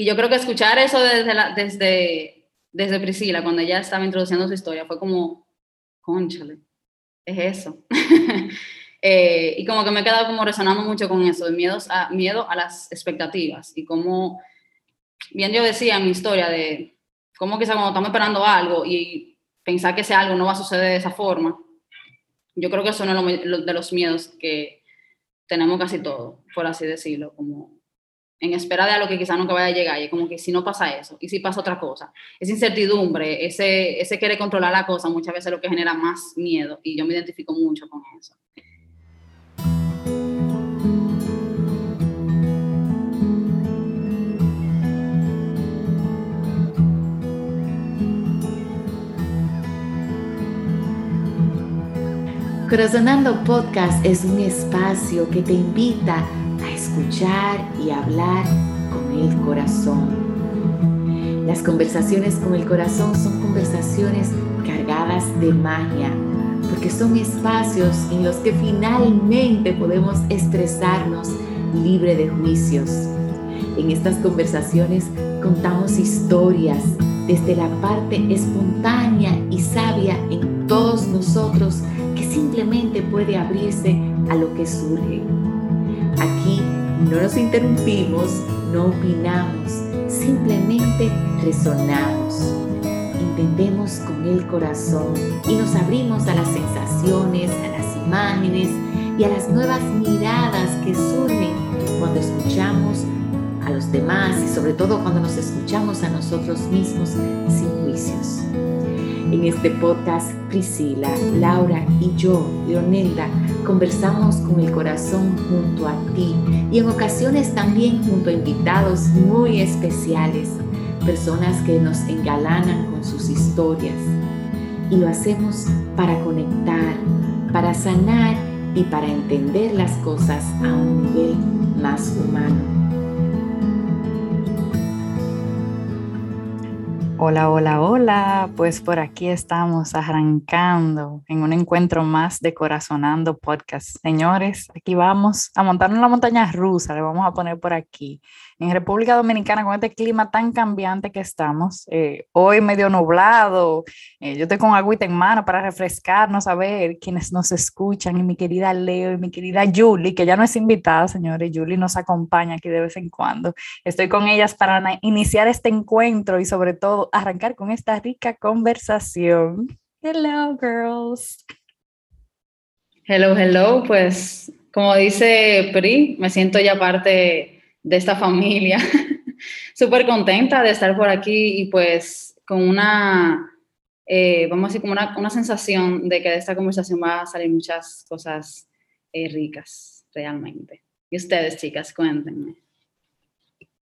y yo creo que escuchar eso desde, la, desde, desde Priscila, cuando ella estaba introduciendo su historia, fue como, conchale, es eso. Eh, y como que me he quedado como resonando mucho con eso, miedos a, miedo a las expectativas y como, bien yo decía en mi historia de cómo quizá cuando estamos esperando algo y pensar que ese algo no va a suceder de esa forma, yo creo que eso es uno de los miedos que tenemos casi todos, por así decirlo, como en espera de algo que quizás nunca vaya a llegar, y como que si no pasa eso, y si pasa otra cosa, esa incertidumbre, ese, ese querer controlar la cosa, muchas veces es lo que genera más miedo, y yo me identifico mucho con eso. Corazonando Podcast es un espacio que te invita escuchar y hablar con el corazón. Las conversaciones con el corazón son conversaciones cargadas de magia, porque son espacios en los que finalmente podemos expresarnos libre de juicios. En estas conversaciones contamos historias desde la parte espontánea y sabia en todos nosotros que simplemente puede abrirse a lo que surge. Aquí no nos interrumpimos, no opinamos, simplemente resonamos. Entendemos con el corazón y nos abrimos a las sensaciones, a las imágenes y a las nuevas miradas que surgen cuando escuchamos a los demás y sobre todo cuando nos escuchamos a nosotros mismos sin juicios. En este podcast, Priscila, Laura y yo, Leonelda, conversamos con el corazón junto a ti y en ocasiones también junto a invitados muy especiales, personas que nos engalanan con sus historias. Y lo hacemos para conectar, para sanar y para entender las cosas a un nivel más humano. Hola, hola, hola. Pues por aquí estamos arrancando en un encuentro más de Corazonando Podcast. Señores, aquí vamos a montarnos la montaña rusa, le vamos a poner por aquí en República Dominicana con este clima tan cambiante que estamos, eh, hoy medio nublado, eh, yo estoy con agüita en mano para refrescarnos, a ver quienes nos escuchan, y mi querida Leo y mi querida Julie, que ya no es invitada, señores, Julie nos acompaña aquí de vez en cuando. Estoy con ellas para iniciar este encuentro y sobre todo arrancar con esta rica conversación. Hello, girls. Hello, hello, pues como dice Pri, me siento ya parte de esta familia. Súper contenta de estar por aquí y pues con una, eh, vamos a decir, como una, una, sensación de que de esta conversación va a salir muchas cosas eh, ricas, realmente. Y ustedes, chicas, cuéntenme.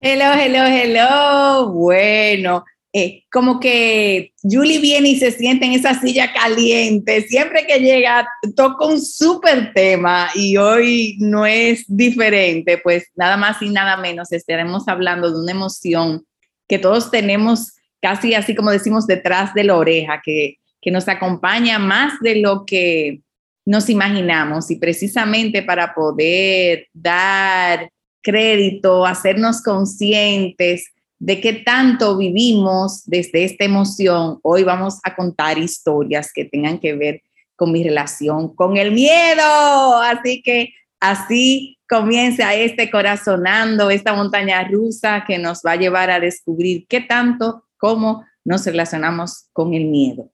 Hello, hello, hello. Bueno, eh, como que Julie viene y se siente en esa silla caliente. Siempre que llega, toca un súper tema y hoy no es diferente, pues nada más y nada menos estaremos hablando de una emoción que todos tenemos casi así como decimos detrás de la oreja, que, que nos acompaña más de lo que nos imaginamos y precisamente para poder dar crédito, hacernos conscientes de qué tanto vivimos desde esta emoción, hoy vamos a contar historias que tengan que ver con mi relación con el miedo. Así que así comienza este corazonando, esta montaña rusa que nos va a llevar a descubrir qué tanto, cómo nos relacionamos con el miedo.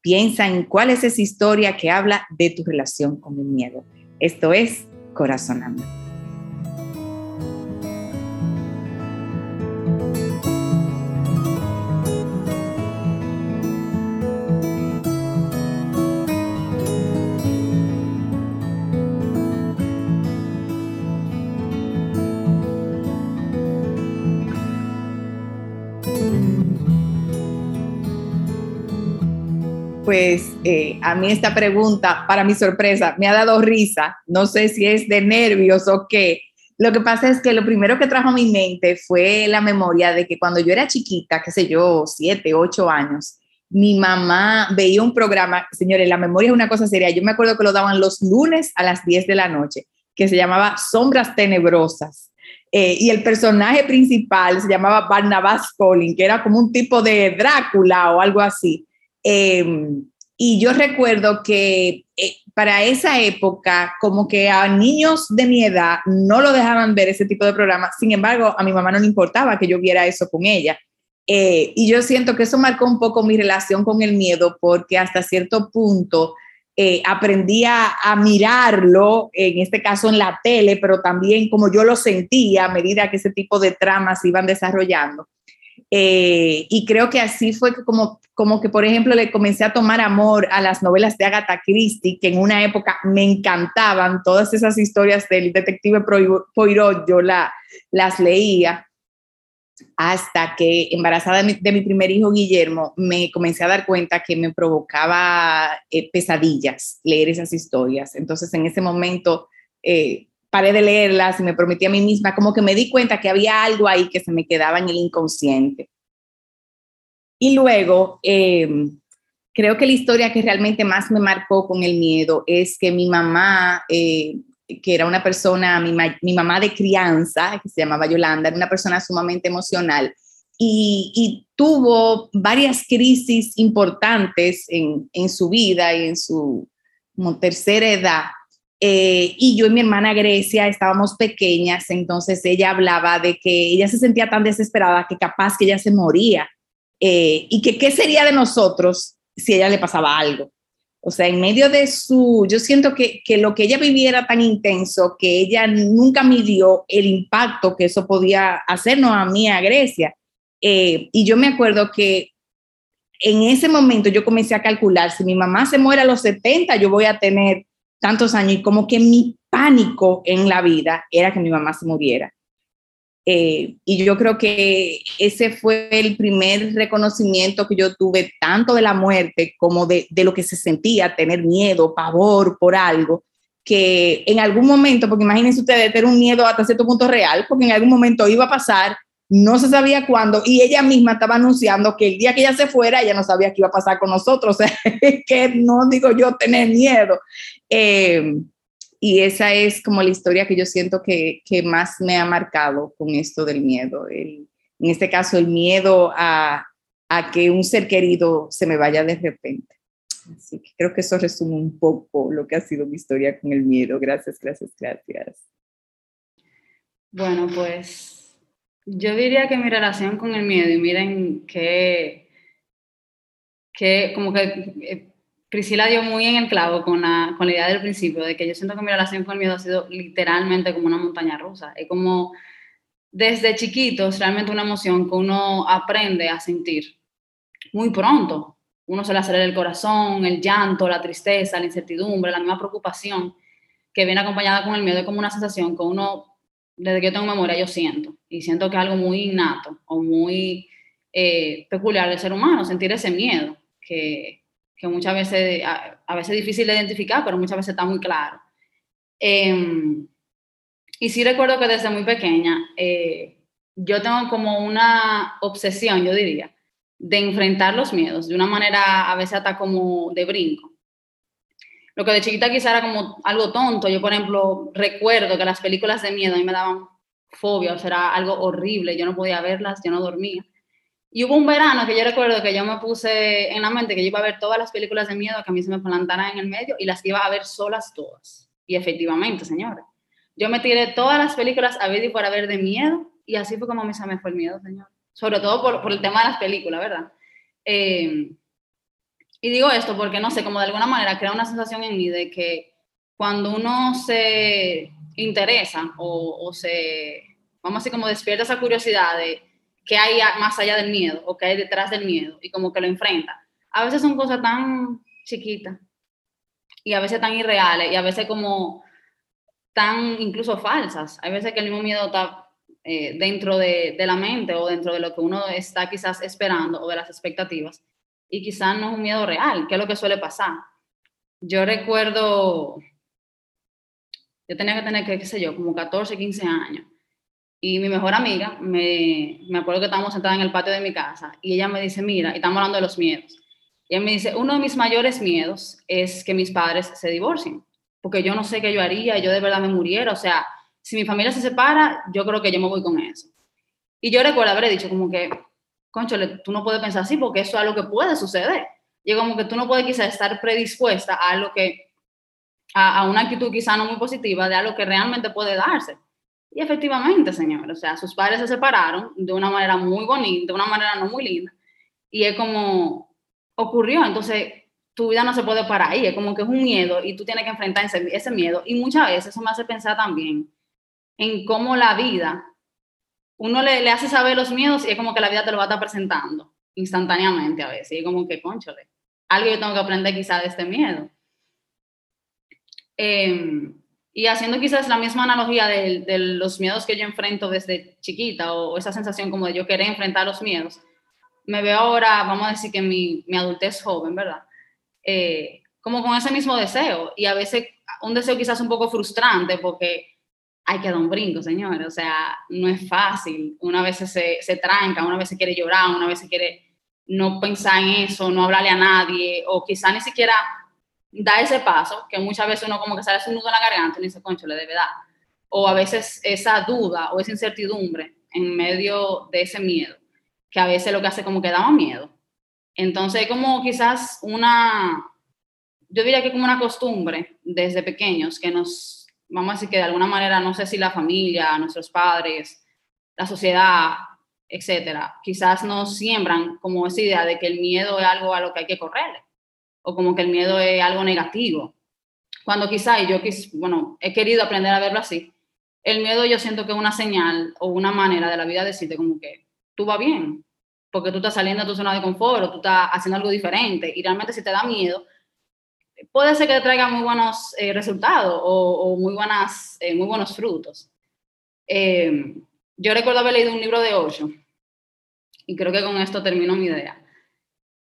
Piensa en cuál es esa historia que habla de tu relación con el miedo. Esto es Corazonando. Pues eh, a mí esta pregunta, para mi sorpresa, me ha dado risa. No sé si es de nervios o qué. Lo que pasa es que lo primero que trajo a mi mente fue la memoria de que cuando yo era chiquita, qué sé yo, siete, ocho años, mi mamá veía un programa, señores, la memoria es una cosa seria. Yo me acuerdo que lo daban los lunes a las 10 de la noche, que se llamaba Sombras Tenebrosas. Eh, y el personaje principal se llamaba Barnabas Collin, que era como un tipo de Drácula o algo así. Em, y yo recuerdo que eh, para esa época, como que a niños de mi edad no lo dejaban ver ese tipo de programas. Sin embargo, a mi mamá no le importaba que yo viera eso con ella. Eh, y yo siento que eso marcó un poco mi relación con el miedo, porque hasta cierto punto eh, aprendí a, mirarlo, en este caso en la tele, pero también como yo lo sentía a medida que ese tipo de tramas iban desarrollando. Eh, y creo que así fue como, como que, por ejemplo, le comencé a tomar amor a las novelas de Agatha Christie, que en una época me encantaban todas esas historias del detective Poirot, yo la, las leía hasta que embarazada de mi, primer hijo Guillermo, me comencé a dar cuenta que me provocaba eh, pesadillas leer esas historias. Entonces en ese momento eh, paré de leerlas y me prometí a mí misma, como que me di cuenta que había algo ahí que se me quedaba en el inconsciente. Y luego, em, creo que la historia que realmente más me marcó con el miedo es que mi mamá eh, que era una persona, mi, mamá de crianza, que se llamaba Yolanda, era una persona sumamente emocional y, tuvo varias crisis importantes en, su vida y en su tercera edad. Eh, y yo y mi hermana Grecia estábamos pequeñas, entonces ella hablaba de que ella se sentía tan desesperada que capaz que ella se moría eh, y que qué sería de nosotros si a ella le pasaba algo. O sea, en medio de su, yo siento que, que, lo que ella vivía era tan intenso que ella nunca midió el impacto que eso podía hacernos a mí, a Grecia. Eh, y yo me acuerdo que en ese momento yo comencé a calcular, si mi mamá se muere a los 70, yo voy a tener tantos años y como que mi pánico en la vida era que mi mamá se muriera. Eh, y yo creo que ese fue el primer reconocimiento que yo tuve, tanto de la muerte como de, de, lo que se sentía, tener miedo, pavor por algo, que en algún momento, porque imagínense ustedes, tener un miedo hasta cierto punto real, porque en algún momento iba a pasar, no se sabía cuándo, y ella misma estaba anunciando que el día que ella se fuera, ella no sabía qué iba a pasar con nosotros, o sea, que no digo yo tener miedo. Eh, y esa es como la historia que yo siento que, que más me ha marcado con esto del miedo. en este caso, el miedo a, a, que un ser querido se me vaya de repente. Así que creo que eso resume un poco lo que ha sido mi historia con el miedo. Gracias, gracias, gracias. Bueno, pues yo diría que mi relación con el miedo, y miren que, que como que eh, Priscila dio muy en el clavo con la, con la idea del principio, de que yo siento que mi relación con el miedo ha sido literalmente como una montaña rusa. Es como desde chiquitos realmente una emoción que uno aprende a sentir muy pronto. Uno se le acelera el corazón, el llanto, la tristeza, la incertidumbre, la misma preocupación que viene acompañada con el miedo. Es como una sensación que uno, desde que yo tengo memoria, yo siento. Y siento que es algo muy innato o muy eh, peculiar del ser humano, sentir ese miedo que que muchas veces, a, veces es difícil de identificar, pero muchas veces está muy claro. Em, y sí recuerdo que desde muy pequeña eh, yo tengo como una obsesión, yo diría, de enfrentar los miedos de una manera a veces hasta como de brinco. Lo que de chiquita quizá era como algo tonto. Yo, por ejemplo, recuerdo que las películas de miedo a mí me daban fobia, o sea, era algo horrible. Yo no podía verlas, yo no dormía. Y hubo un verano que yo recuerdo que yo me puse en la mente que yo iba a ver todas las películas de miedo que a mí se me plantaran en el medio y las iba a ver solas todas. Y efectivamente, señores, yo me tiré todas las películas a ver y por ver de miedo y así fue como mí se me fue el miedo, señor. Sobre todo por, por el tema de las películas, ¿verdad? Eh, y digo esto porque, no sé, como de alguna manera crea una sensación en mí de que cuando uno se interesa o, se, vamos a decir, como despierta esa curiosidad de qué hay más allá del miedo o qué hay detrás del miedo y como que lo enfrenta. A veces son cosas tan chiquitas y a veces tan irreales y a veces como tan incluso falsas. Hay veces que el mismo miedo está eh, dentro de, de, la mente o dentro de lo que uno está quizás esperando o de las expectativas y quizás no es un miedo real, que es lo que suele pasar. Yo recuerdo, yo tenía que tener, qué sé yo, como 14, 15 años y mi mejor amiga, me, me acuerdo que estábamos sentadas en el patio de mi casa y ella me dice, mira, y estamos hablando de los miedos. Y ella me dice, uno de mis mayores miedos es que mis padres se divorcien, porque yo no sé qué yo haría, yo de verdad me muriera, o sea, si mi familia se separa, yo creo que yo me voy con eso. Y yo recuerdo haber dicho como que, conchole, tú no puedes pensar así porque eso es algo que puede suceder. Y como que tú no puedes quizás estar predispuesta a lo que, a, una actitud quizá no muy positiva de algo que realmente puede darse. Y efectivamente, señor, o sea, sus padres se separaron de una manera muy bonita, de una manera no muy linda. Y es como ocurrió. Entonces, tu vida no se puede parar ahí. Es como que es un miedo y tú tienes que enfrentar ese, ese miedo. Y muchas veces eso me hace pensar también en cómo la vida, uno le, le hace saber los miedos y es como que la vida te lo va a estar presentando instantáneamente a veces. Y es como que, conchole, algo yo tengo que aprender quizá de este miedo. Eh, y haciendo quizás la misma analogía de, de, los miedos que yo enfrento desde chiquita o, esa sensación como de yo querer enfrentar los miedos, me veo ahora, vamos a decir que mi, mi adultez joven, ¿verdad? Eh, como con ese mismo deseo y a veces un deseo quizás un poco frustrante porque hay que dar un brinco, señores, o sea, no es fácil, una vez se, se tranca, una vez se quiere llorar, una vez se quiere no pensar en eso, no hablarle a nadie o quizá ni siquiera da ese paso, que muchas veces uno como que sale un nudo en la garganta y dice, concho, de verdad. O a veces esa duda o esa incertidumbre en medio de ese miedo, que a veces lo que hace como que da más miedo. Entonces, como quizás una, yo diría que como una costumbre desde pequeños que nos, vamos a decir que de alguna manera, no sé si la familia, nuestros padres, la sociedad, etcétera, quizás nos siembran como esa idea de que el miedo es algo a lo que hay que correrle o como que el miedo es algo negativo. Cuando quizá, y yo bueno, he querido aprender a verlo así, el miedo yo siento que es una señal o una manera de la vida de decirte como que tú vas bien, porque tú estás saliendo de tu zona de confort o tú estás haciendo algo diferente y realmente si te da miedo, puede ser que te traiga muy buenos eh, resultados o, o, muy, buenas, eh, muy buenos frutos. Eh, yo recuerdo haber leído un libro de Osho y creo que con esto termino mi idea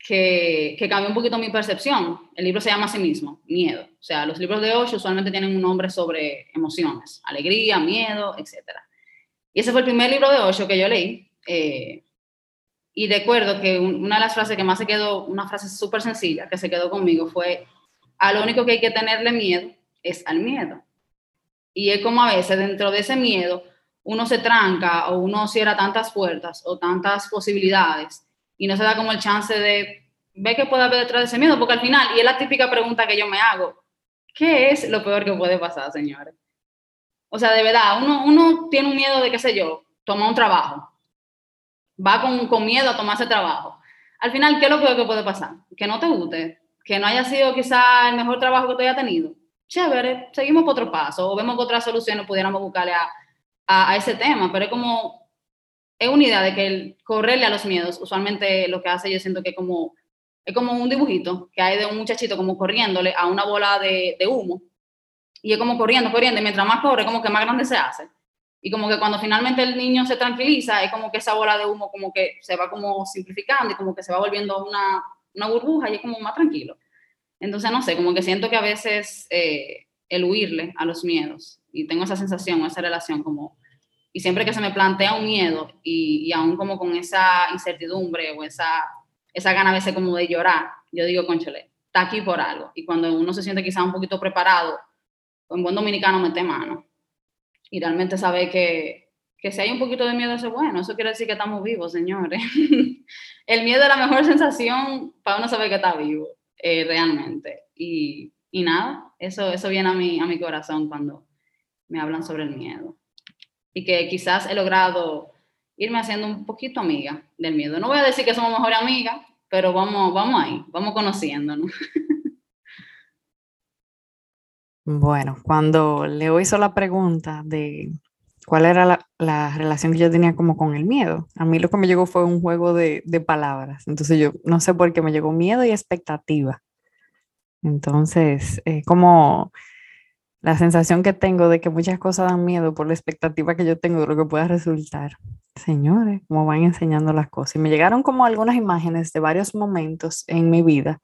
que, que cambió un poquito mi percepción. El libro se llama a sí mismo, Miedo. O sea, los libros de Osho usualmente tienen un nombre sobre emociones, alegría, miedo, etc. Y ese fue el primer libro de Osho que yo leí. Eh, y recuerdo que una de las frases que más se quedó, una frase súper sencilla que se quedó conmigo fue, a lo único que hay que tenerle miedo es al miedo. Y es como a veces dentro de ese miedo uno se tranca o uno cierra tantas puertas o tantas posibilidades y no se da como el chance de ver qué puede haber detrás de ese miedo, porque al final, y es la típica pregunta que yo me hago, ¿qué es lo peor que puede pasar, señores? O sea, de verdad, uno, uno tiene un miedo de, qué sé yo, tomar un trabajo, va con, con miedo a tomar ese trabajo. Al final, ¿qué es lo peor que puede pasar? Que no te guste, que no haya sido quizá el mejor trabajo que tú hayas tenido. Chévere, seguimos por otro paso, o vemos que otras soluciones pudiéramos buscarle a, a, a ese tema, pero es como es una idea de que el correrle a los miedos, usualmente lo que hace yo siento que como, es como un dibujito que hay de un muchachito como corriéndole a una bola de, de humo y es como corriendo, corriendo, y mientras más corre, como que más grande se hace. Y como que cuando finalmente el niño se tranquiliza, es como que esa bola de humo como que se va como simplificando y como que se va volviendo una, una burbuja y es como más tranquilo. Entonces, no sé, como que siento que a veces eh, el huirle a los miedos, y tengo esa sensación, esa relación como y siempre que se me plantea un miedo y, y aún como con esa incertidumbre o esa, esa gana a veces como de llorar, yo digo, conchole, está aquí por algo. Y cuando uno se siente quizá un poquito preparado, en buen dominicano mete mano. Y realmente sabe que, que si hay un poquito de miedo, eso es bueno. Eso quiere decir que estamos vivos, señores. El miedo es la mejor sensación para uno saber que está vivo, eh, realmente. Y, y, nada, eso, eso viene a mi, a mi corazón cuando me hablan sobre el miedo y que quizás he logrado irme haciendo un poquito amiga del miedo. No voy a decir que somos mejores amigas, pero vamos, vamos ahí, vamos conociéndonos. Bueno, cuando Leo hizo la pregunta de cuál era la, la, relación que yo tenía como con el miedo, a mí lo que me llegó fue un juego de, de palabras. Entonces yo no sé por qué me llegó miedo y expectativa. Entonces, eh, como la sensación que tengo de que muchas cosas dan miedo por la expectativa que yo tengo de lo que pueda resultar. Señores, como van enseñando las cosas. Y me llegaron como algunas imágenes de varios momentos en mi vida.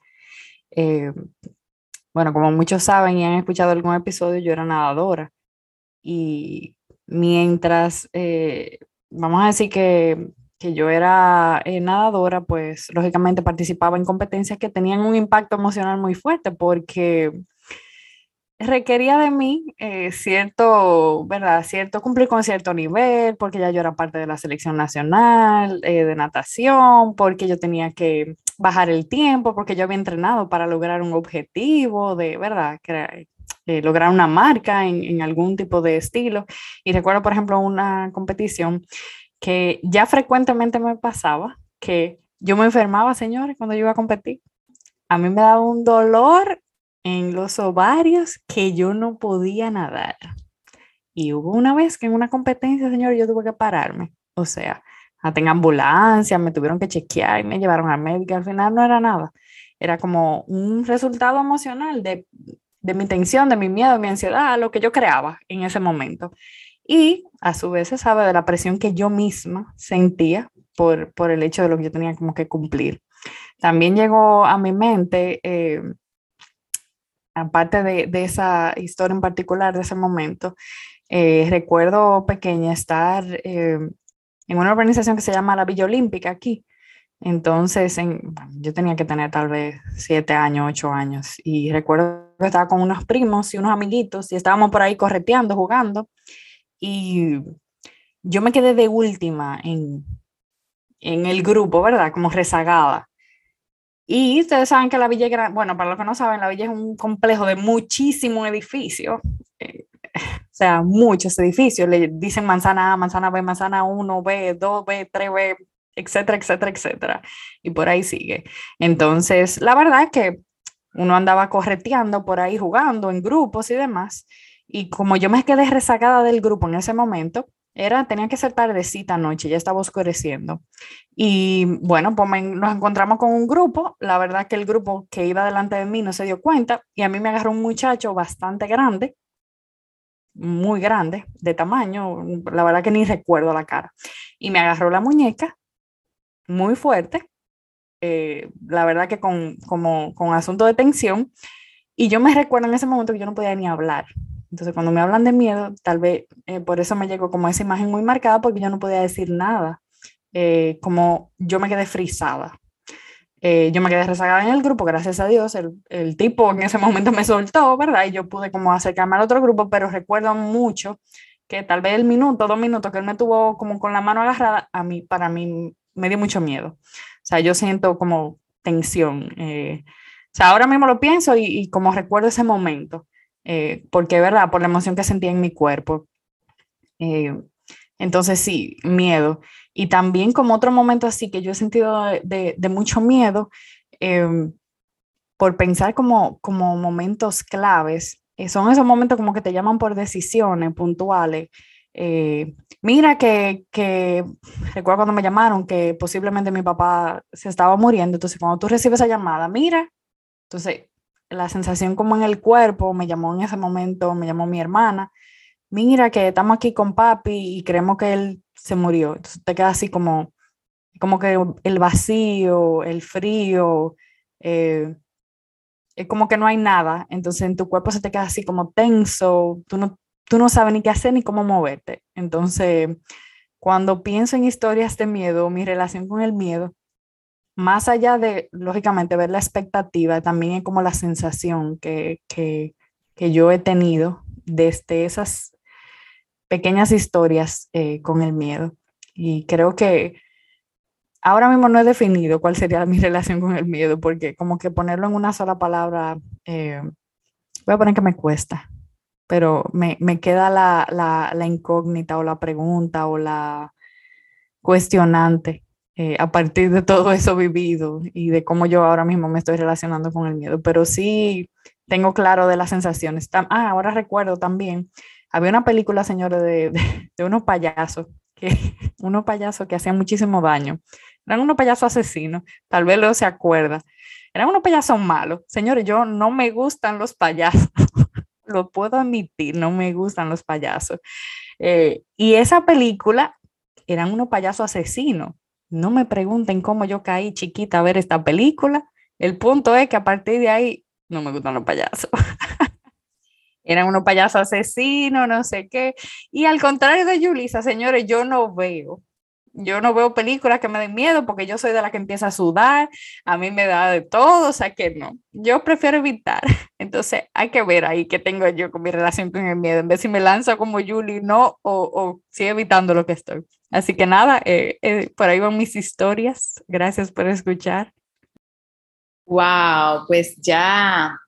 Eh, bueno, como muchos saben y han escuchado algún episodio, yo era nadadora. Y mientras, eh, vamos a decir que, que yo era eh, nadadora, pues lógicamente participaba en competencias que tenían un impacto emocional muy fuerte porque requería de mí eh, cierto, ¿verdad? Cierto, cumplir con cierto nivel, porque ya yo era parte de la selección nacional eh, de natación, porque yo tenía que bajar el tiempo, porque yo había entrenado para lograr un objetivo de, ¿verdad? Eh, lograr una marca en, en, algún tipo de estilo. Y recuerdo, por ejemplo, una competición que ya frecuentemente me pasaba que yo me enfermaba, señores, cuando yo iba a competir. A mí me daba un dolor en los ovarios que yo no podía nadar. Y hubo una vez que en una competencia, señor, yo tuve que pararme. O sea, en ambulancia, me tuvieron que chequear y me llevaron al médico. Al final no era nada. Era como un resultado emocional de, de mi tensión, de mi miedo, de mi ansiedad, lo que yo creaba en ese momento. Y a su vez se sabe de la presión que yo misma sentía por, por el hecho de lo que yo tenía como que cumplir. También llegó a mi mente eh, aparte de, esa historia en particular, de ese momento, eh, recuerdo pequeña estar eh, en una organización que se llama la Villa Olímpica aquí. Entonces, en, yo tenía que tener tal vez siete años, ocho años, y recuerdo que estaba con unos primos y unos amiguitos y estábamos por ahí correteando, jugando, y yo me quedé de última en, en el grupo, ¿verdad? Como rezagada. Y ustedes saben que la villa, es bueno, para los que no saben, la villa es un complejo de muchísimos edificios, eh, o sea, muchos edificios, le dicen manzana A, manzana B, manzana 1, B, 2, B, 3B, etcétera, etcétera, etcétera. Y por ahí sigue. Entonces, la verdad es que uno andaba correteando por ahí jugando en grupos y demás. Y como yo me quedé rezagada del grupo en ese momento, era, tenía que ser tardecita noche, ya estaba oscureciendo. Y bueno, pues nos encontramos con un grupo, la verdad que el grupo que iba delante de mí no se dio cuenta y a mí me agarró un muchacho bastante grande, muy grande, de tamaño, la verdad que ni recuerdo la cara. Y me agarró la muñeca, muy fuerte, eh, la verdad que con, como, con asunto de tensión. Y yo me recuerdo en ese momento que yo no podía ni hablar. Entonces, cuando me hablan de miedo, tal vez eh, por eso me llegó como esa imagen muy marcada, porque yo no podía decir nada, eh, como yo me quedé frisada. Eh, yo me quedé rezagada en el grupo, gracias a Dios, el, el, tipo en ese momento me soltó, ¿verdad? Y yo pude como acercarme al otro grupo, pero recuerdo mucho que tal vez el minuto, dos minutos que él me tuvo como con la mano agarrada, a mí, para mí, me dio mucho miedo. O sea, yo siento como tensión. o sea, ahora mismo lo pienso y, y como recuerdo ese momento. Eh, porque, ¿verdad? Por la emoción que sentía en mi cuerpo. Eh, entonces, sí, miedo. Y también como otro momento así que yo he sentido de, de mucho miedo, em, por pensar como, como momentos claves, eh, son esos momentos como que te llaman por decisiones puntuales. mira que, que, recuerdo cuando me llamaron que posiblemente mi papá se estaba muriendo, entonces cuando tú recibes esa llamada, mira, entonces la sensación como en el cuerpo, me llamó en ese momento, me llamó mi hermana, mira que estamos aquí con papi y creemos que él se murió. Entonces te queda así como, como que el vacío, el frío, eh, es como que no hay nada. Entonces en tu cuerpo se te queda así como tenso, tú no, tú no sabes ni qué hacer ni cómo moverte. Entonces, cuando pienso en historias de miedo, mi relación con el miedo, más allá de, lógicamente, ver la expectativa, también es como la sensación que, que, que yo he tenido desde esas pequeñas historias eh, con el miedo. Y creo que ahora mismo no he definido cuál sería mi relación con el miedo, porque como que ponerlo en una sola palabra, eh, voy a poner que me cuesta, pero me, me queda la, la, la, incógnita o la pregunta o la cuestionante eh, a partir de todo eso vivido y de cómo yo ahora mismo me estoy relacionando con el miedo, pero sí tengo claro de las sensaciones. Ah, ahora recuerdo también, había una película, señores, de, de, unos payasos, que, unos payasos que hacían muchísimo daño. Eran unos payasos asesinos, tal vez lo se acuerda. Eran unos payasos malos. Señores, yo no me gustan los payasos, lo puedo admitir, no me gustan los payasos. Eh, y esa película eran unos payasos asesinos no me pregunten cómo yo caí chiquita a ver esta película. El punto es que a partir de ahí no me gustan los payasos. Eran unos payasos asesinos, no sé qué. Y al contrario de Yulisa, señores, yo no veo yo no veo películas que me den miedo porque yo soy de la que empieza a sudar, a mí me da de todo, o sea que no, yo prefiero evitar. Entonces hay que ver ahí qué tengo yo con mi relación con el miedo, en vez si me lanzo como Julie, no, o, o sigo evitando lo que estoy. Así que nada, eh, eh, por ahí van mis historias. Gracias por escuchar. Wow, pues ya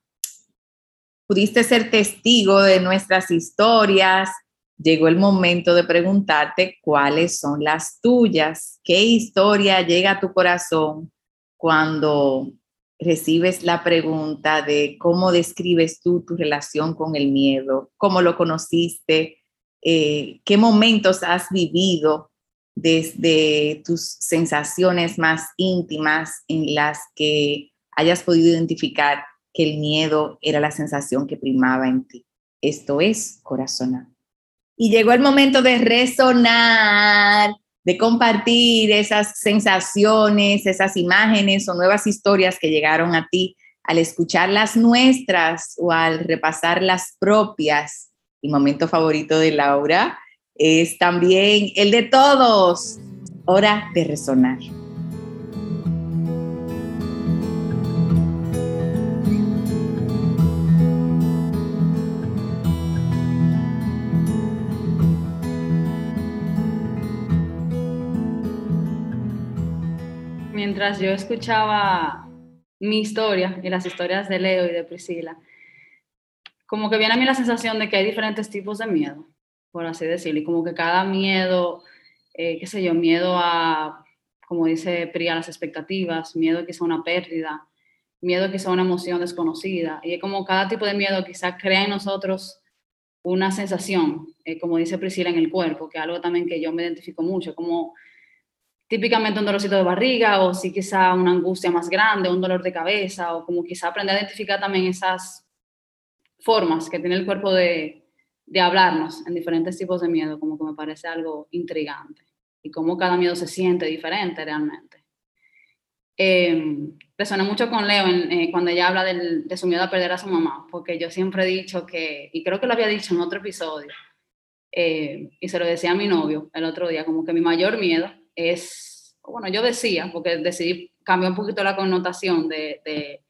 pudiste ser testigo de nuestras historias, llegó el momento de preguntarte cuáles son las tuyas, qué historia llega a tu corazón cuando recibes la pregunta de cómo describes tú tu relación con el miedo, cómo lo conociste, eh, qué momentos has vivido desde tus sensaciones más íntimas en las que hayas podido identificar que el miedo era la sensación que primaba en ti. Esto es corazonar. Y llegó el momento de resonar, de compartir esas sensaciones, esas imágenes o nuevas historias que llegaron a ti al escuchar las nuestras o al repasar las propias. Mi momento favorito de Laura es también el de todos. Hora de resonar. mientras yo escuchaba mi historia y las historias de Leo y de Priscila, como que viene a mí la sensación de que hay diferentes tipos de miedo, por así decirlo, y como que cada miedo, eh, qué sé yo, miedo a, como dice Pri, a las expectativas, miedo a que sea una pérdida, miedo a que sea una emoción desconocida, y es como cada tipo de miedo quizás crea en nosotros una sensación, eh, como dice Priscila, en el cuerpo, que es algo también que yo me identifico mucho, como típicamente un dolorcito de barriga o si quizá una angustia más grande, un dolor de cabeza o como quizá aprender a identificar también esas formas que tiene el cuerpo de, de hablarnos en diferentes tipos de miedo, como que me parece algo intrigante y cómo cada miedo se siente diferente realmente. Eh, resoné mucho con Leo eh, cuando ella habla de su miedo a perder a su mamá, porque yo siempre he dicho que, y creo que lo había dicho en otro episodio, eh, y se lo decía a mi novio el otro día, como que mi mayor miedo es, bueno, yo decía, porque decidí cambiar un poquito la connotación de, de,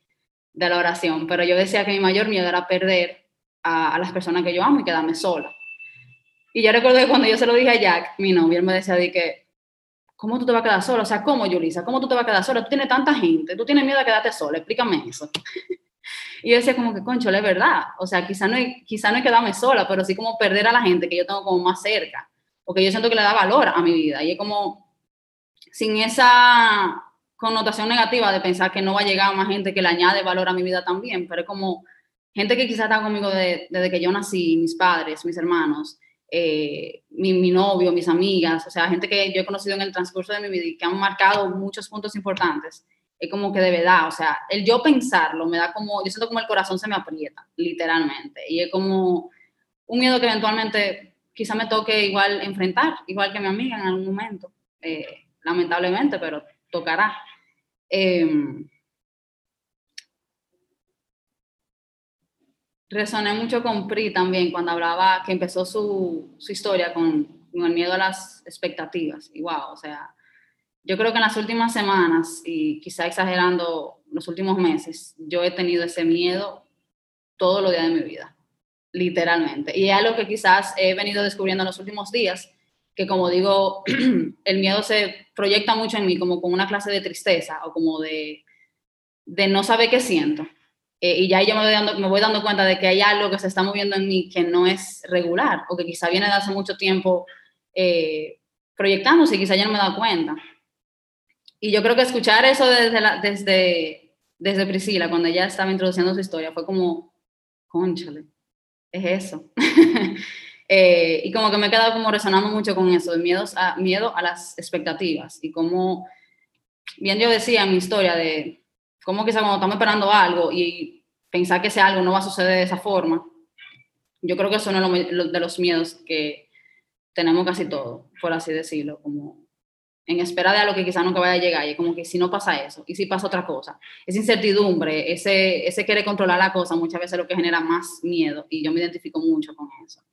la oración, pero yo decía que mi mayor miedo era perder a, a, las personas que yo amo y quedarme sola. Y yo recuerdo que cuando yo se lo dije a Jack, mi novio, él me decía de que, ¿cómo tú te vas a quedar sola? O sea, ¿cómo, Yulisa? ¿Cómo tú te vas a quedar sola? Tú tienes tanta gente, tú tienes miedo de quedarte sola, explícame eso. y yo decía como que, concho, es verdad. O sea, quizá no, quizá no es quedarme sola, pero sí como perder a la gente que yo tengo como más cerca, porque yo siento que le da valor a mi vida. Y es como, sin esa connotación negativa de pensar que no va a llegar más gente que le añade valor a mi vida también, pero es como gente que quizás está conmigo de, desde que yo nací, mis padres, mis hermanos, eh, mi, mi, novio, mis amigas, o sea, gente que yo he conocido en el transcurso de mi vida y que han marcado muchos puntos importantes, es como que de verdad, o sea, el yo pensarlo me da como, yo siento como el corazón se me aprieta, literalmente, y es como un miedo que eventualmente quizá me toque igual enfrentar, igual que mi amiga en algún momento. Eh, lamentablemente, pero tocará. Eh, resoné mucho con Pri también cuando hablaba que empezó su, su historia con, con, el miedo a las expectativas. Y wow, o sea, yo creo que en las últimas semanas, y quizá exagerando los últimos meses, yo he tenido ese miedo todos los días de mi vida, literalmente. Y es algo que quizás he venido descubriendo en los últimos días, que como digo, el miedo se proyecta mucho en mí como con una clase de tristeza o como de, de no saber qué siento. Eh, y ya yo me voy, dando, me voy dando cuenta de que hay algo que se está moviendo en mí que no es regular o que quizá viene de hace mucho tiempo eh, proyectándose y quizá ya no me he dado cuenta. Y yo creo que escuchar eso desde, la, desde, desde Priscila, cuando ella estaba introduciendo su historia, fue como, conchale, es eso. Eh, y como que me he quedado como resonando mucho con eso, de miedos a, miedo a las expectativas y como, bien yo decía en mi historia de cómo quizá cuando estamos esperando algo y pensar que ese algo no va a suceder de esa forma, yo creo que eso es uno de los miedos que tenemos casi todos, por así decirlo, como en espera de algo que quizá nunca vaya a llegar y como que si no pasa eso y si pasa otra cosa, esa incertidumbre, ese, ese querer controlar la cosa muchas veces es lo que genera más miedo y yo me identifico mucho con eso.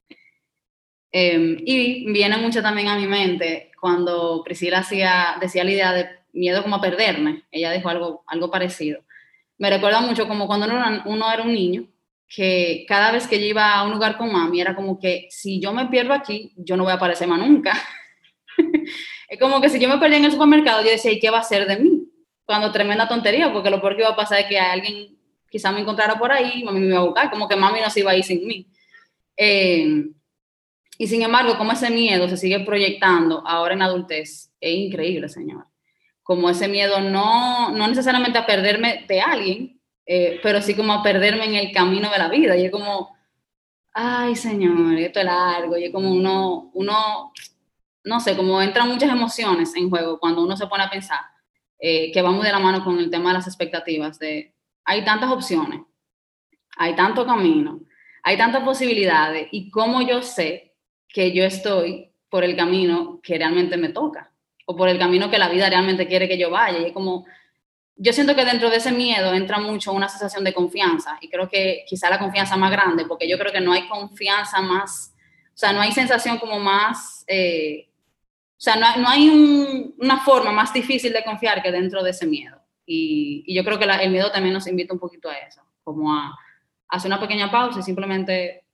Eh, y viene mucho también a mi mente cuando Priscila hacía, decía la idea de miedo como a perderme, ella dijo algo, algo parecido. Me recuerda mucho como cuando uno era, uno era un niño, que cada vez que yo iba a un lugar con mami era como que si yo me pierdo aquí, yo no voy a aparecer más nunca. es como que si yo me perdí en el supermercado, yo decía, ¿y qué va a ser de mí? Cuando tremenda tontería, porque lo peor que iba a pasar es que alguien quizá me encontrara por ahí, mami me iba a buscar, como que mami no se iba a ir sin mí. Eh, y sin embargo, como ese miedo se sigue proyectando ahora en adultez, es increíble, señor. Como ese miedo no, no necesariamente a perderme de alguien, eh, pero sí como a perderme en el camino de la vida. Y es como, ay, señor, esto es largo. Y es como uno, uno, no sé, como entran muchas emociones en juego cuando uno se pone a pensar eh, que vamos de la mano con el tema de las expectativas, de hay tantas opciones, hay tanto camino, hay tantas posibilidades, y cómo yo sé que yo estoy por el camino que realmente me toca, o por el camino que la vida realmente quiere que yo vaya. Y es como, yo siento que dentro de ese miedo entra mucho una sensación de confianza, y creo que quizá la confianza más grande, porque yo creo que no hay confianza más, o sea, no hay sensación como más... Eh, o sea, no, no hay una forma más difícil de confiar que dentro de ese miedo. Y, yo creo que el miedo también nos invita un poquito a eso, como a, hacer una pequeña pausa y simplemente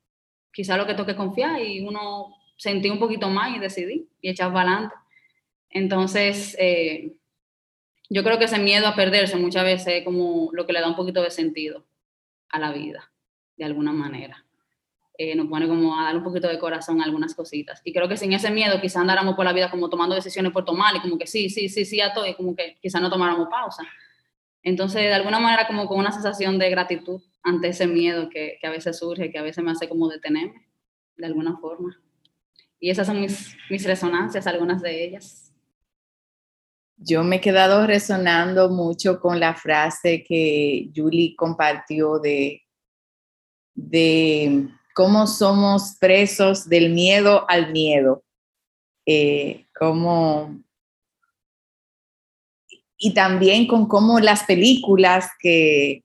quizá lo que toque confiar y uno sentir un poquito más y decidir y echar para adelante. Entonces, eh, yo creo que ese miedo a perderse muchas veces es como lo que le da un poquito de sentido a la vida, de alguna manera. Eh, nos pone como a dar un poquito de corazón a algunas cositas. Y creo que sin ese miedo quizá andáramos por la vida como tomando decisiones por tomar y como que sí, sí, sí, sí a todo y como que quizá no tomáramos pausa. Entonces, de alguna manera como con una sensación de gratitud ante ese miedo que, que a veces surge, que a veces me hace como detenerme, de alguna forma. Y esas son mis, mis resonancias, algunas de ellas. Yo me he quedado resonando mucho con la frase que Julie compartió de, de cómo somos presos del miedo al miedo, eh, y también con cómo las películas que,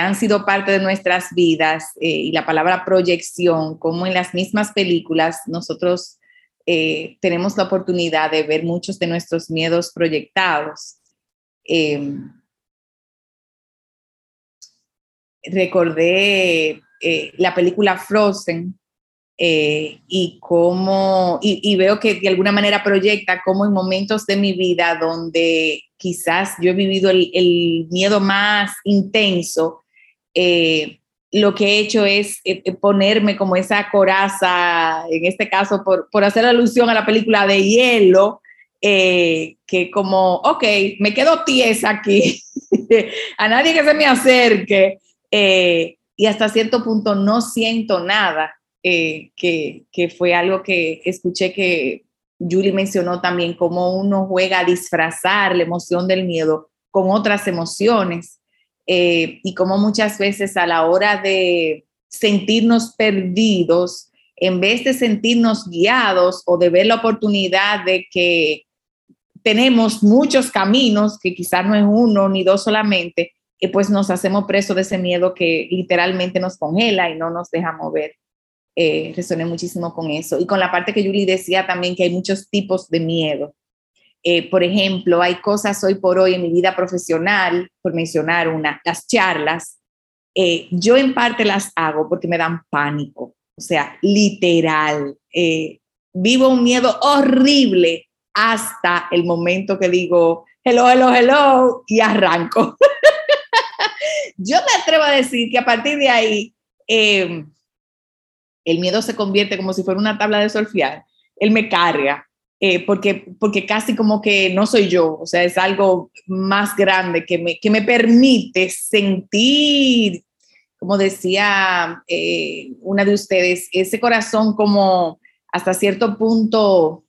han sido parte de nuestras vidas eh, y la palabra proyección, como en las mismas películas nosotros eh, tenemos la oportunidad de ver muchos de nuestros miedos proyectados. recordé eh, la película Frozen eh, y cómo, y, veo que de alguna manera proyecta cómo en momentos de mi vida donde quizás yo he vivido el, miedo más intenso, eh, lo que he hecho es ponerme como esa coraza, en este caso por, por hacer alusión a la película de hielo, que como, ok, me quedo tiesa aquí, a nadie que se me acerque, y hasta cierto punto no siento nada, eh, que, que, fue algo que escuché que Julie mencionó también, cómo uno juega a disfrazar la emoción del miedo con otras emociones eh, y cómo muchas veces a la hora de sentirnos perdidos, en vez de sentirnos guiados o de ver la oportunidad de que tenemos muchos caminos, que quizás no es uno ni dos solamente, y pues nos hacemos preso de ese miedo que literalmente nos congela y no nos deja mover. Eh, resoné muchísimo con eso. Y con la parte que Julie decía también que hay muchos tipos de miedo. Eh, por ejemplo, hay cosas hoy por hoy en mi vida profesional, por mencionar una, las charlas, eh, yo en parte las hago porque me dan pánico, o sea, literal. Eh, vivo un miedo horrible hasta el momento que digo, hello, hello, hello, y arranco. Yo me atrevo a decir que a partir de ahí em, el miedo se convierte como si fuera una tabla de surfear. Él me carga, eh, porque, porque casi como que no soy yo, o sea, es algo más grande que me, que me permite sentir, como decía eh, una de ustedes, ese corazón como hasta cierto punto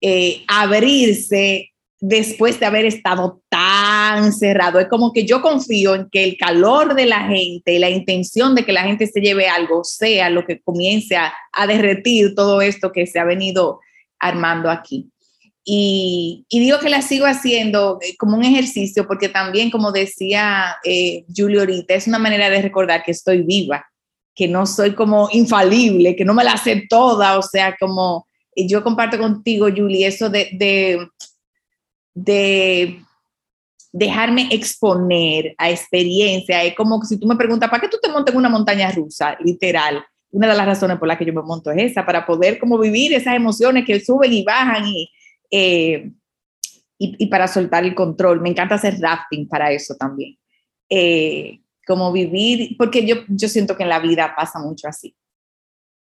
eh, abrirse después de haber estado tan cerrado. Es como que yo confío en que el calor de la gente, la intención de que la gente se lleve algo, sea lo que comience a, derretir todo esto que se ha venido armando aquí. Y, digo que la sigo haciendo eh, como un ejercicio porque también, como decía eh, Julio ahorita, es una manera de recordar que estoy viva, que no soy como infalible, que no me la sé toda, o sea, como yo comparto contigo, Julie, eso de, de, de dejarme exponer a experiencia. Es como si tú me preguntas, ¿para qué tú te montas en una montaña rusa? Literal. Una de las razones por las que yo me monto es esa, para poder como vivir esas emociones que suben y bajan y, eh, y, para soltar el control. Me encanta hacer rafting para eso también. Eh, como vivir, porque yo, yo siento que en la vida pasa mucho así.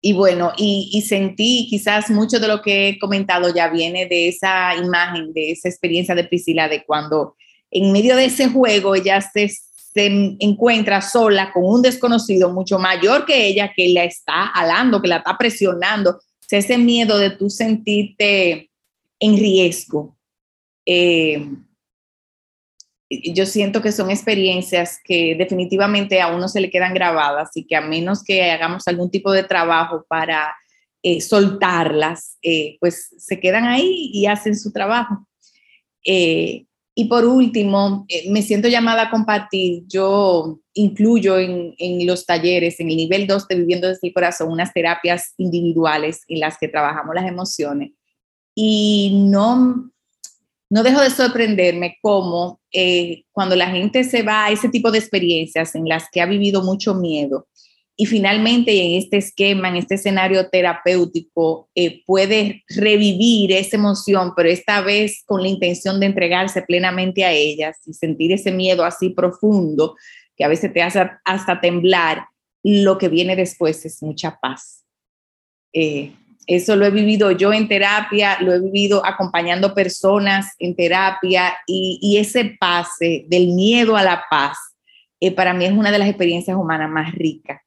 Y bueno, y, y, sentí quizás mucho de lo que he comentado ya viene de esa imagen, de esa experiencia de Priscila, de cuando en medio de ese juego ella se, se encuentra sola con un desconocido mucho mayor que ella, que la está alando, que la está presionando. ese miedo de tú sentirte en riesgo. Eh, yo siento que son experiencias que definitivamente a uno se le quedan grabadas y que a menos que hagamos algún tipo de trabajo para eh, soltarlas, eh, pues se quedan ahí y hacen su trabajo. Y por último, eh, me siento llamada a compartir, yo incluyo en, los talleres, en el nivel 2 de Viviendo desde el Corazón, unas terapias individuales en las que trabajamos las emociones. Y no, no dejo de sorprenderme cómo eh, cuando la gente se va a ese tipo de experiencias en las que ha vivido mucho miedo, y finalmente en este esquema, en este escenario terapéutico, eh, puede revivir esa emoción, pero esta vez con la intención de entregarse plenamente a ellas y sentir ese miedo así profundo que a veces te hace hasta temblar, lo que viene después es mucha paz. Eh, eso lo he vivido yo en terapia, lo he vivido acompañando personas en terapia y, ese pase del miedo a la paz, eh, para mí es una de las experiencias humanas más ricas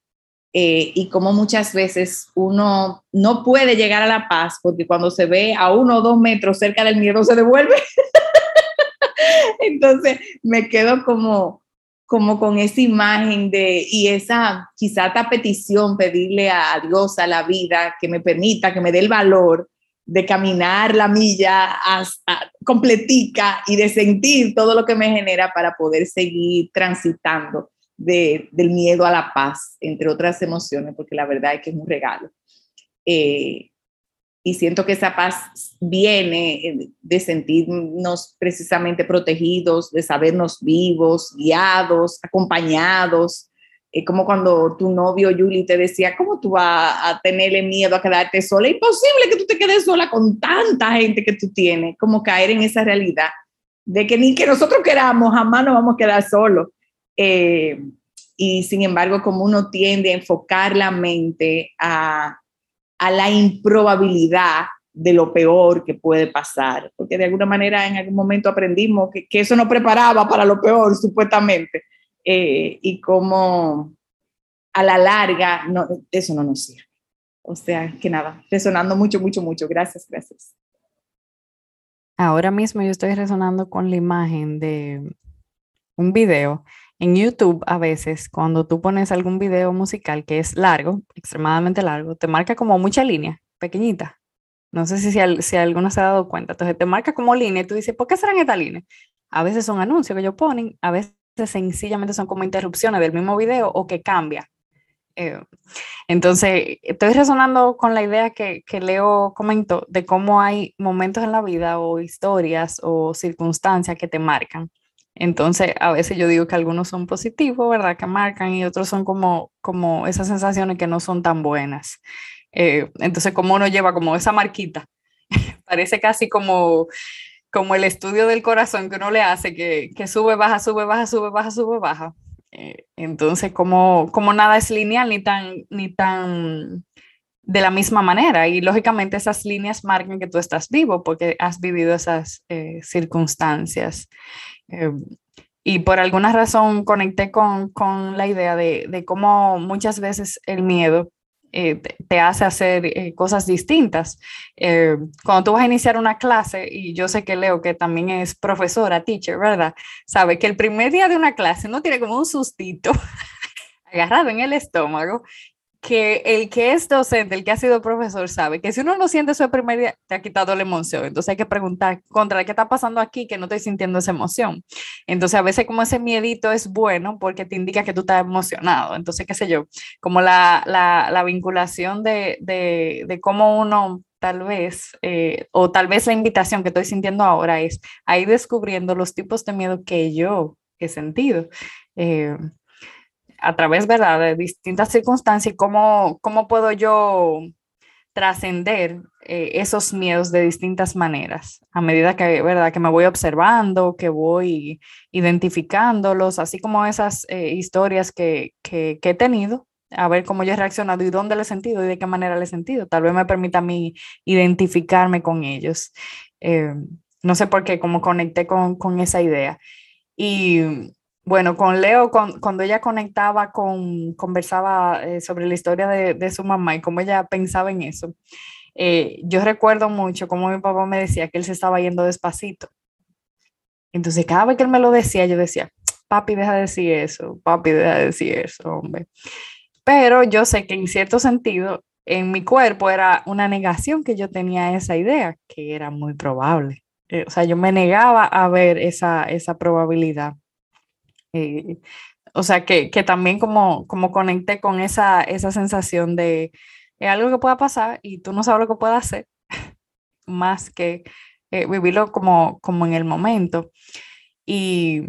eh, y como muchas veces uno no puede llegar a la paz porque cuando se ve a uno o dos metros cerca del miedo se devuelve. Entonces me quedo como, como con esa imagen de, y esa quizá esta petición, pedirle a Dios, a la vida, que me permita, que me dé el valor de caminar la milla hasta completica y de sentir todo lo que me genera para poder seguir transitando del miedo a la paz, entre otras emociones, porque la verdad es que es un regalo. Eh, y siento que esa paz viene eh, de sentirnos precisamente protegidos, de sabernos vivos, guiados, acompañados. Es como cuando tu novio Julie te decía, ¿cómo tú vas a tenerle miedo a quedarte sola? Imposible que tú te quedes sola con tanta gente que tú tienes, como caer en esa realidad de que ni que nosotros queramos, jamás nos vamos a quedar solos. Eh, y sin embargo, como uno tiende a enfocar la mente a, a la improbabilidad de lo peor que puede pasar, porque de alguna manera en algún momento aprendimos que, que eso no preparaba para lo peor, supuestamente, eh, y como a la larga no, eso no nos sirve. O sea, que nada, resonando mucho, mucho, mucho. Gracias, gracias. Ahora mismo yo estoy resonando con la imagen de un video en YouTube a veces cuando tú pones algún video musical que es largo, extremadamente largo, te marca como mucha línea, pequeñita. No sé si, si, alguno se ha dado cuenta. Entonces te marca como línea y tú dices, ¿por qué serán estas líneas? A veces son anuncios que ellos ponen, a veces sencillamente son como interrupciones del mismo video o que cambia. Eh, entonces, estoy resonando con la idea que, que Leo comentó de cómo hay momentos en la vida o historias o circunstancias que te marcan entonces, a veces yo digo que algunos son positivos, ¿verdad? Que marcan y otros son como, como esas sensaciones que no son tan buenas. Eh, entonces, como uno lleva como esa marquita, parece casi como, como el estudio del corazón que uno le hace, que, que sube, baja, sube, baja, sube, baja, sube, baja. Eh, entonces, como, como nada es lineal ni tan, ni tan de la misma manera y lógicamente esas líneas marcan que tú estás vivo porque has vivido esas eh, circunstancias. Em, y por alguna razón conecté con, con la idea de, de, cómo muchas veces el miedo eh, te, hace hacer eh, cosas distintas. Em, cuando tú vas a iniciar una clase, y yo sé que Leo, que también es profesora, teacher, ¿verdad? Sabe que el primer día de una clase uno tiene como un sustito agarrado en el estómago que el que es docente, el que ha sido profesor, sabe que si uno no siente el primer día, te ha quitado la emoción. Entonces hay que preguntar, contra qué está pasando aquí que no estoy sintiendo esa emoción. Entonces a veces como ese miedito es bueno porque te indica que tú estás emocionado. Entonces, qué sé yo, como la, la, la vinculación de, de, cómo uno tal vez, eh, o tal vez la invitación que estoy sintiendo ahora es a ir descubriendo los tipos de miedo que yo he sentido. Eh, a través, ¿verdad?, de distintas circunstancias y cómo, cómo puedo yo trascender eh, esos miedos de distintas maneras, a medida que, ¿verdad? que me voy observando, que voy identificándolos, así como esas eh, historias que, que, he tenido, a ver cómo yo he reaccionado y dónde le he sentido y de qué manera le he sentido. Tal vez me permita a mí identificarme con ellos. Eh, no sé por qué, cómo conecté con, con esa idea. Y bueno, con Leo, cuando ella conectaba con, conversaba eh, sobre la historia de, su mamá y cómo ella pensaba en eso, eh, yo recuerdo mucho cómo mi papá me decía que él se estaba yendo despacito. Entonces, cada vez que él me lo decía, yo decía, papi, deja de decir eso, papi, deja de decir eso, hombre. Pero yo sé que en cierto sentido, en mi cuerpo era una negación que yo tenía esa idea, que era muy probable. Eh, o sea, yo me negaba a ver esa, esa probabilidad. Eh, o sea, que, que, también como, como conecté con esa, esa sensación de algo que pueda pasar y tú no sabes lo que pueda hacer, más que eh, vivirlo como, como en el momento. Y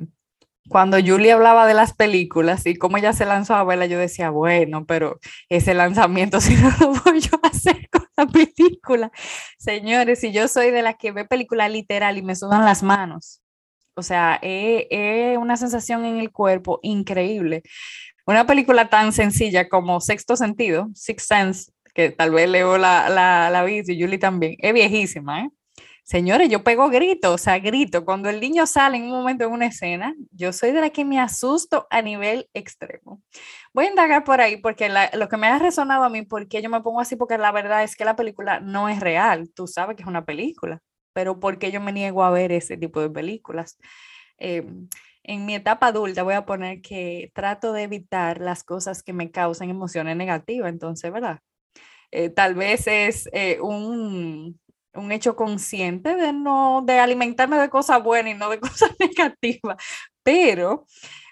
cuando Julie hablaba de las películas y cómo ella se lanzó a verla, yo decía, bueno, pero ese lanzamiento si no lo voy a hacer con la película. Señores, si yo soy de las que ve película literal y me sudan las manos, o sea, es, una sensación en el cuerpo increíble. Una película tan sencilla como Sexto Sentido, Sixth Sense, que tal vez Leo la, la, la vi y Julie también, es viejísima, ¿eh? Señores, yo pego grito, o sea, grito. Cuando el niño sale en un momento en una escena, yo soy de la que me asusto a nivel extremo. Voy a indagar por ahí porque lo que me ha resonado a mí, porque yo me pongo así, porque la verdad es que la película no es real. Tú sabes que es una película pero ¿por qué yo me niego a ver ese tipo de películas? Em, en mi etapa adulta voy a poner que trato de evitar las cosas que me causan emociones negativas, entonces, ¿verdad? Eh, tal vez es eh, un, un, hecho consciente de no, de alimentarme de cosas buenas y no de cosas negativas, pero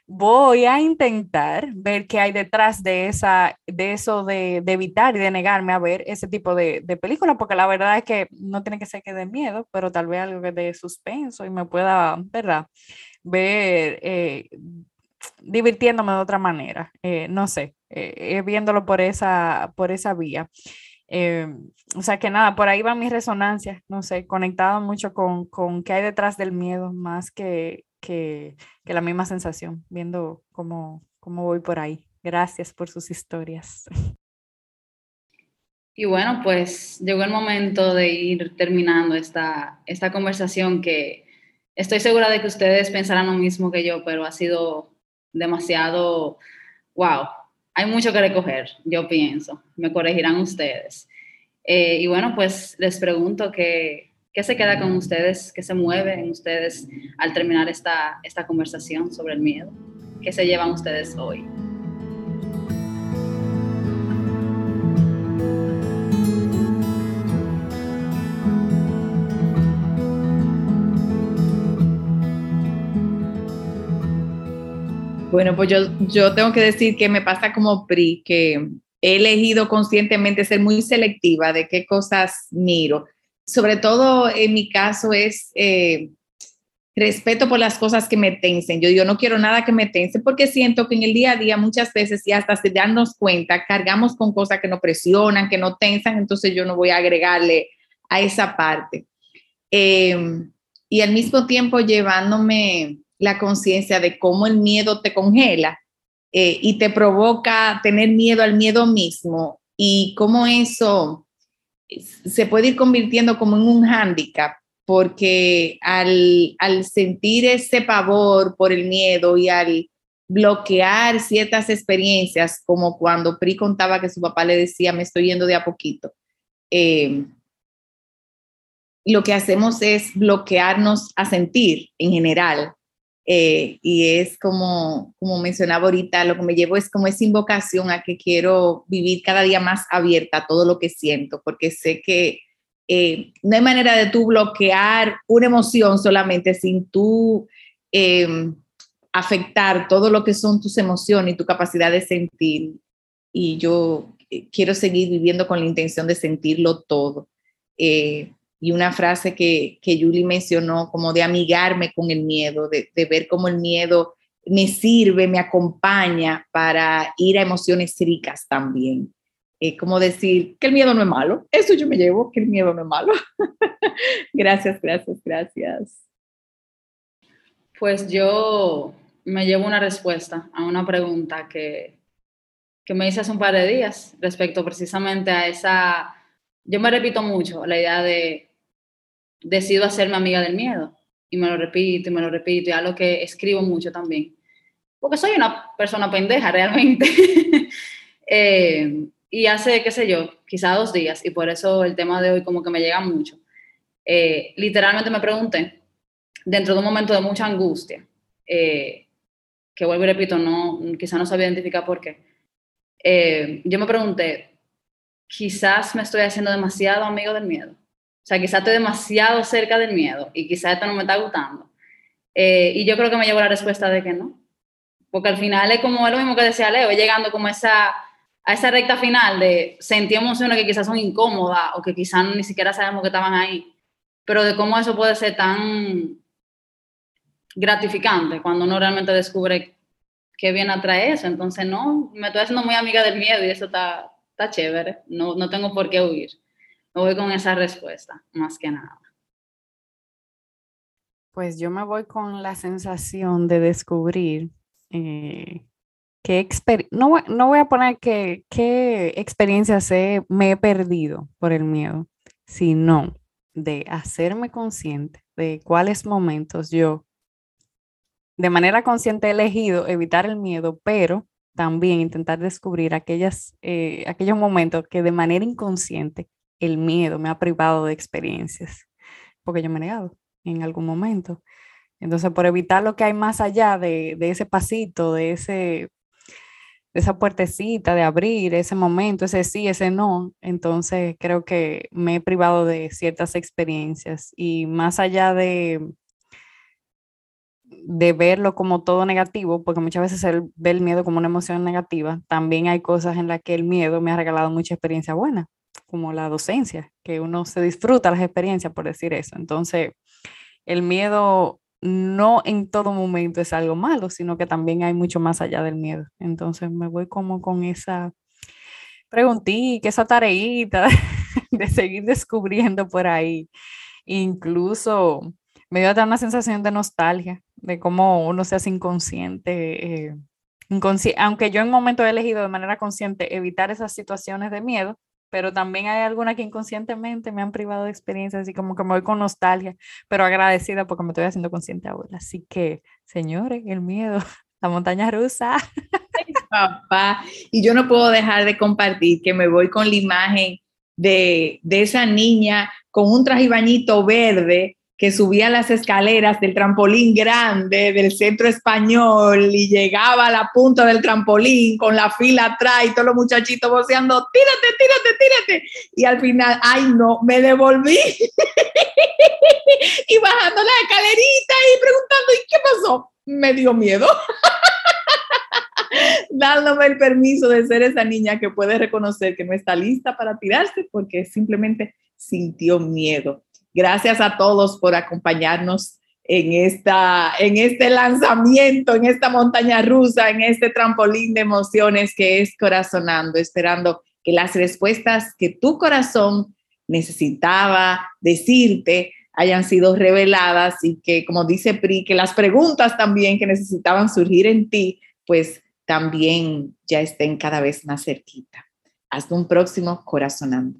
voy a intentar ver qué hay detrás de, esa, de eso de, evitar y de negarme a ver ese tipo de, de películas, porque la verdad es que no tiene que ser que de miedo, pero tal vez algo de suspenso y me pueda, ¿verdad? Ver, eh, divirtiéndome de otra manera, eh, no sé, eh, viéndolo por esa, por esa vía. o sea que nada, por ahí va mi resonancia, no sé, conectado mucho con, con qué hay detrás del miedo, más que, que, la misma sensación, viendo cómo, cómo voy por ahí. Gracias por sus historias. Y bueno, pues llegó el momento de ir terminando esta, esta conversación que estoy segura de que ustedes pensarán lo mismo que yo, pero ha sido demasiado, wow, hay mucho que recoger, yo pienso, me corregirán ustedes. Eh, y bueno, pues les pregunto que, ¿Qué se queda con ustedes? ¿Qué se mueve en ustedes al terminar esta, esta conversación sobre el miedo? ¿Qué se llevan ustedes hoy? Bueno, pues yo, yo tengo que decir que me pasa como PRI, que he elegido conscientemente ser muy selectiva de qué cosas miro sobre todo en mi caso es eh, respeto por las cosas que me tensen. Yo, yo no quiero nada que me tense porque siento que en el día a día muchas veces y hasta sin darnos cuenta cargamos con cosas que nos presionan, que no tensan, entonces yo no voy a agregarle a esa parte. Em, y al mismo tiempo llevándome la conciencia de cómo el miedo te congela eh, y te provoca tener miedo al miedo mismo y cómo eso se puede ir convirtiendo como en un hándicap, porque al, al sentir ese pavor por el miedo y al bloquear ciertas experiencias, como cuando Pri contaba que su papá le decía, me estoy yendo de a poquito, eh, lo que hacemos es bloquearnos a sentir en general. Eh, y es como, como mencionaba ahorita, lo que me llevo es como esa invocación a que quiero vivir cada día más abierta a todo lo que siento, porque sé que eh, no hay manera de tú bloquear una emoción solamente sin tú em, afectar todo lo que son tus emociones y tu capacidad de sentir. Y yo eh, quiero seguir viviendo con la intención de sentirlo todo. Y una frase que, que Julie mencionó, como de amigarme con el miedo, de, de ver cómo el miedo me sirve, me acompaña para ir a emociones ricas también. Eh, como decir que el miedo no es malo, eso yo me llevo, que el miedo no es malo. gracias, gracias, gracias. Pues yo me llevo una respuesta a una pregunta que, que me hice hace un par de días respecto precisamente a esa, yo me repito mucho la idea de decido hacerme amiga del miedo y me lo repito y me lo repito y algo que escribo mucho también, porque soy una persona pendeja realmente. eh, y hace, qué sé yo, quizá dos días, y por eso el tema de hoy como que me llega mucho, eh, literalmente me pregunté, dentro de un momento de mucha angustia, eh, que vuelvo y repito, no, quizá no sabía identificar por qué, yo me pregunté, quizás me estoy haciendo demasiado amigo del miedo. O sea, quizás estoy demasiado cerca del miedo y quizás esto no me está gustando. y yo creo que me llevo la respuesta de que no. Porque al final es como lo mismo que decía Leo, llegando como esa a esa recta final de sentir emociones que quizás son incómodas o que quizás ni siquiera sabemos que estaban ahí, pero de cómo eso puede ser tan gratificante cuando uno realmente descubre qué bien atrae eso. Entonces, no, me estoy haciendo muy amiga del miedo y eso está, está chévere, no, no tengo por qué huir. Me voy con esa respuesta, más que nada. Pues yo me voy con la sensación de descubrir eh, ¿Qué no, no voy a poner que, qué experiencias me he perdido por el miedo, sino de hacerme consciente de cuáles momentos yo de manera consciente he elegido evitar el miedo, pero también intentar descubrir aquellas, eh, aquellos momentos que de manera inconsciente el miedo me ha privado de experiencias, porque yo me he negado en algún momento. Entonces, por evitar lo que hay más allá de, ese pasito, de ese esa puertecita de abrir ese momento, ese sí, ese no. Entonces creo que me he privado de ciertas experiencias y más allá de, de verlo como todo negativo, porque muchas veces se ve el miedo como una emoción negativa, también hay cosas en las que el miedo me ha regalado mucha experiencia buena, como la docencia, que uno se disfruta las experiencias por decir eso. Entonces, el miedo no en todo momento es algo malo, sino que también hay mucho más allá del miedo. Entonces me voy como con esa preguntita, esa tareita de seguir descubriendo por ahí. Incluso me dio hasta una sensación de nostalgia, de cómo uno se hace inconsciente, eh, aunque yo en un momento he elegido de manera consciente evitar esas situaciones de miedo, pero también hay algunas que inconscientemente me han privado de experiencias, así como que me voy con nostalgia, pero agradecida porque me estoy haciendo consciente ahora. Así que, señores, el miedo, la montaña rusa. papá, y yo no puedo dejar de compartir que me voy con la imagen de, de esa niña con un traje bañito verde que subía las escaleras del trampolín grande del centro español y llegaba a la punta del trampolín con la fila atrás y todos los muchachitos voceando, tírate, tírate, tírate. Y al final, ay no, me devolví. y bajando la escalerita y preguntando, ¿y qué pasó? Me dio miedo. dándome el permiso de ser esa niña que puede reconocer que no está lista para tirarse porque simplemente sintió miedo. Gracias a todos por acompañarnos en, esta, en este lanzamiento, en esta montaña rusa, en este trampolín de emociones que es Corazonando, esperando que las respuestas que tu corazón necesitaba decirte hayan sido reveladas y que, como dice Pri, que las preguntas también que necesitaban surgir en ti, pues también ya estén cada vez más cerquita. Hasta un próximo Corazonando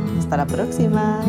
Hasta la próxima.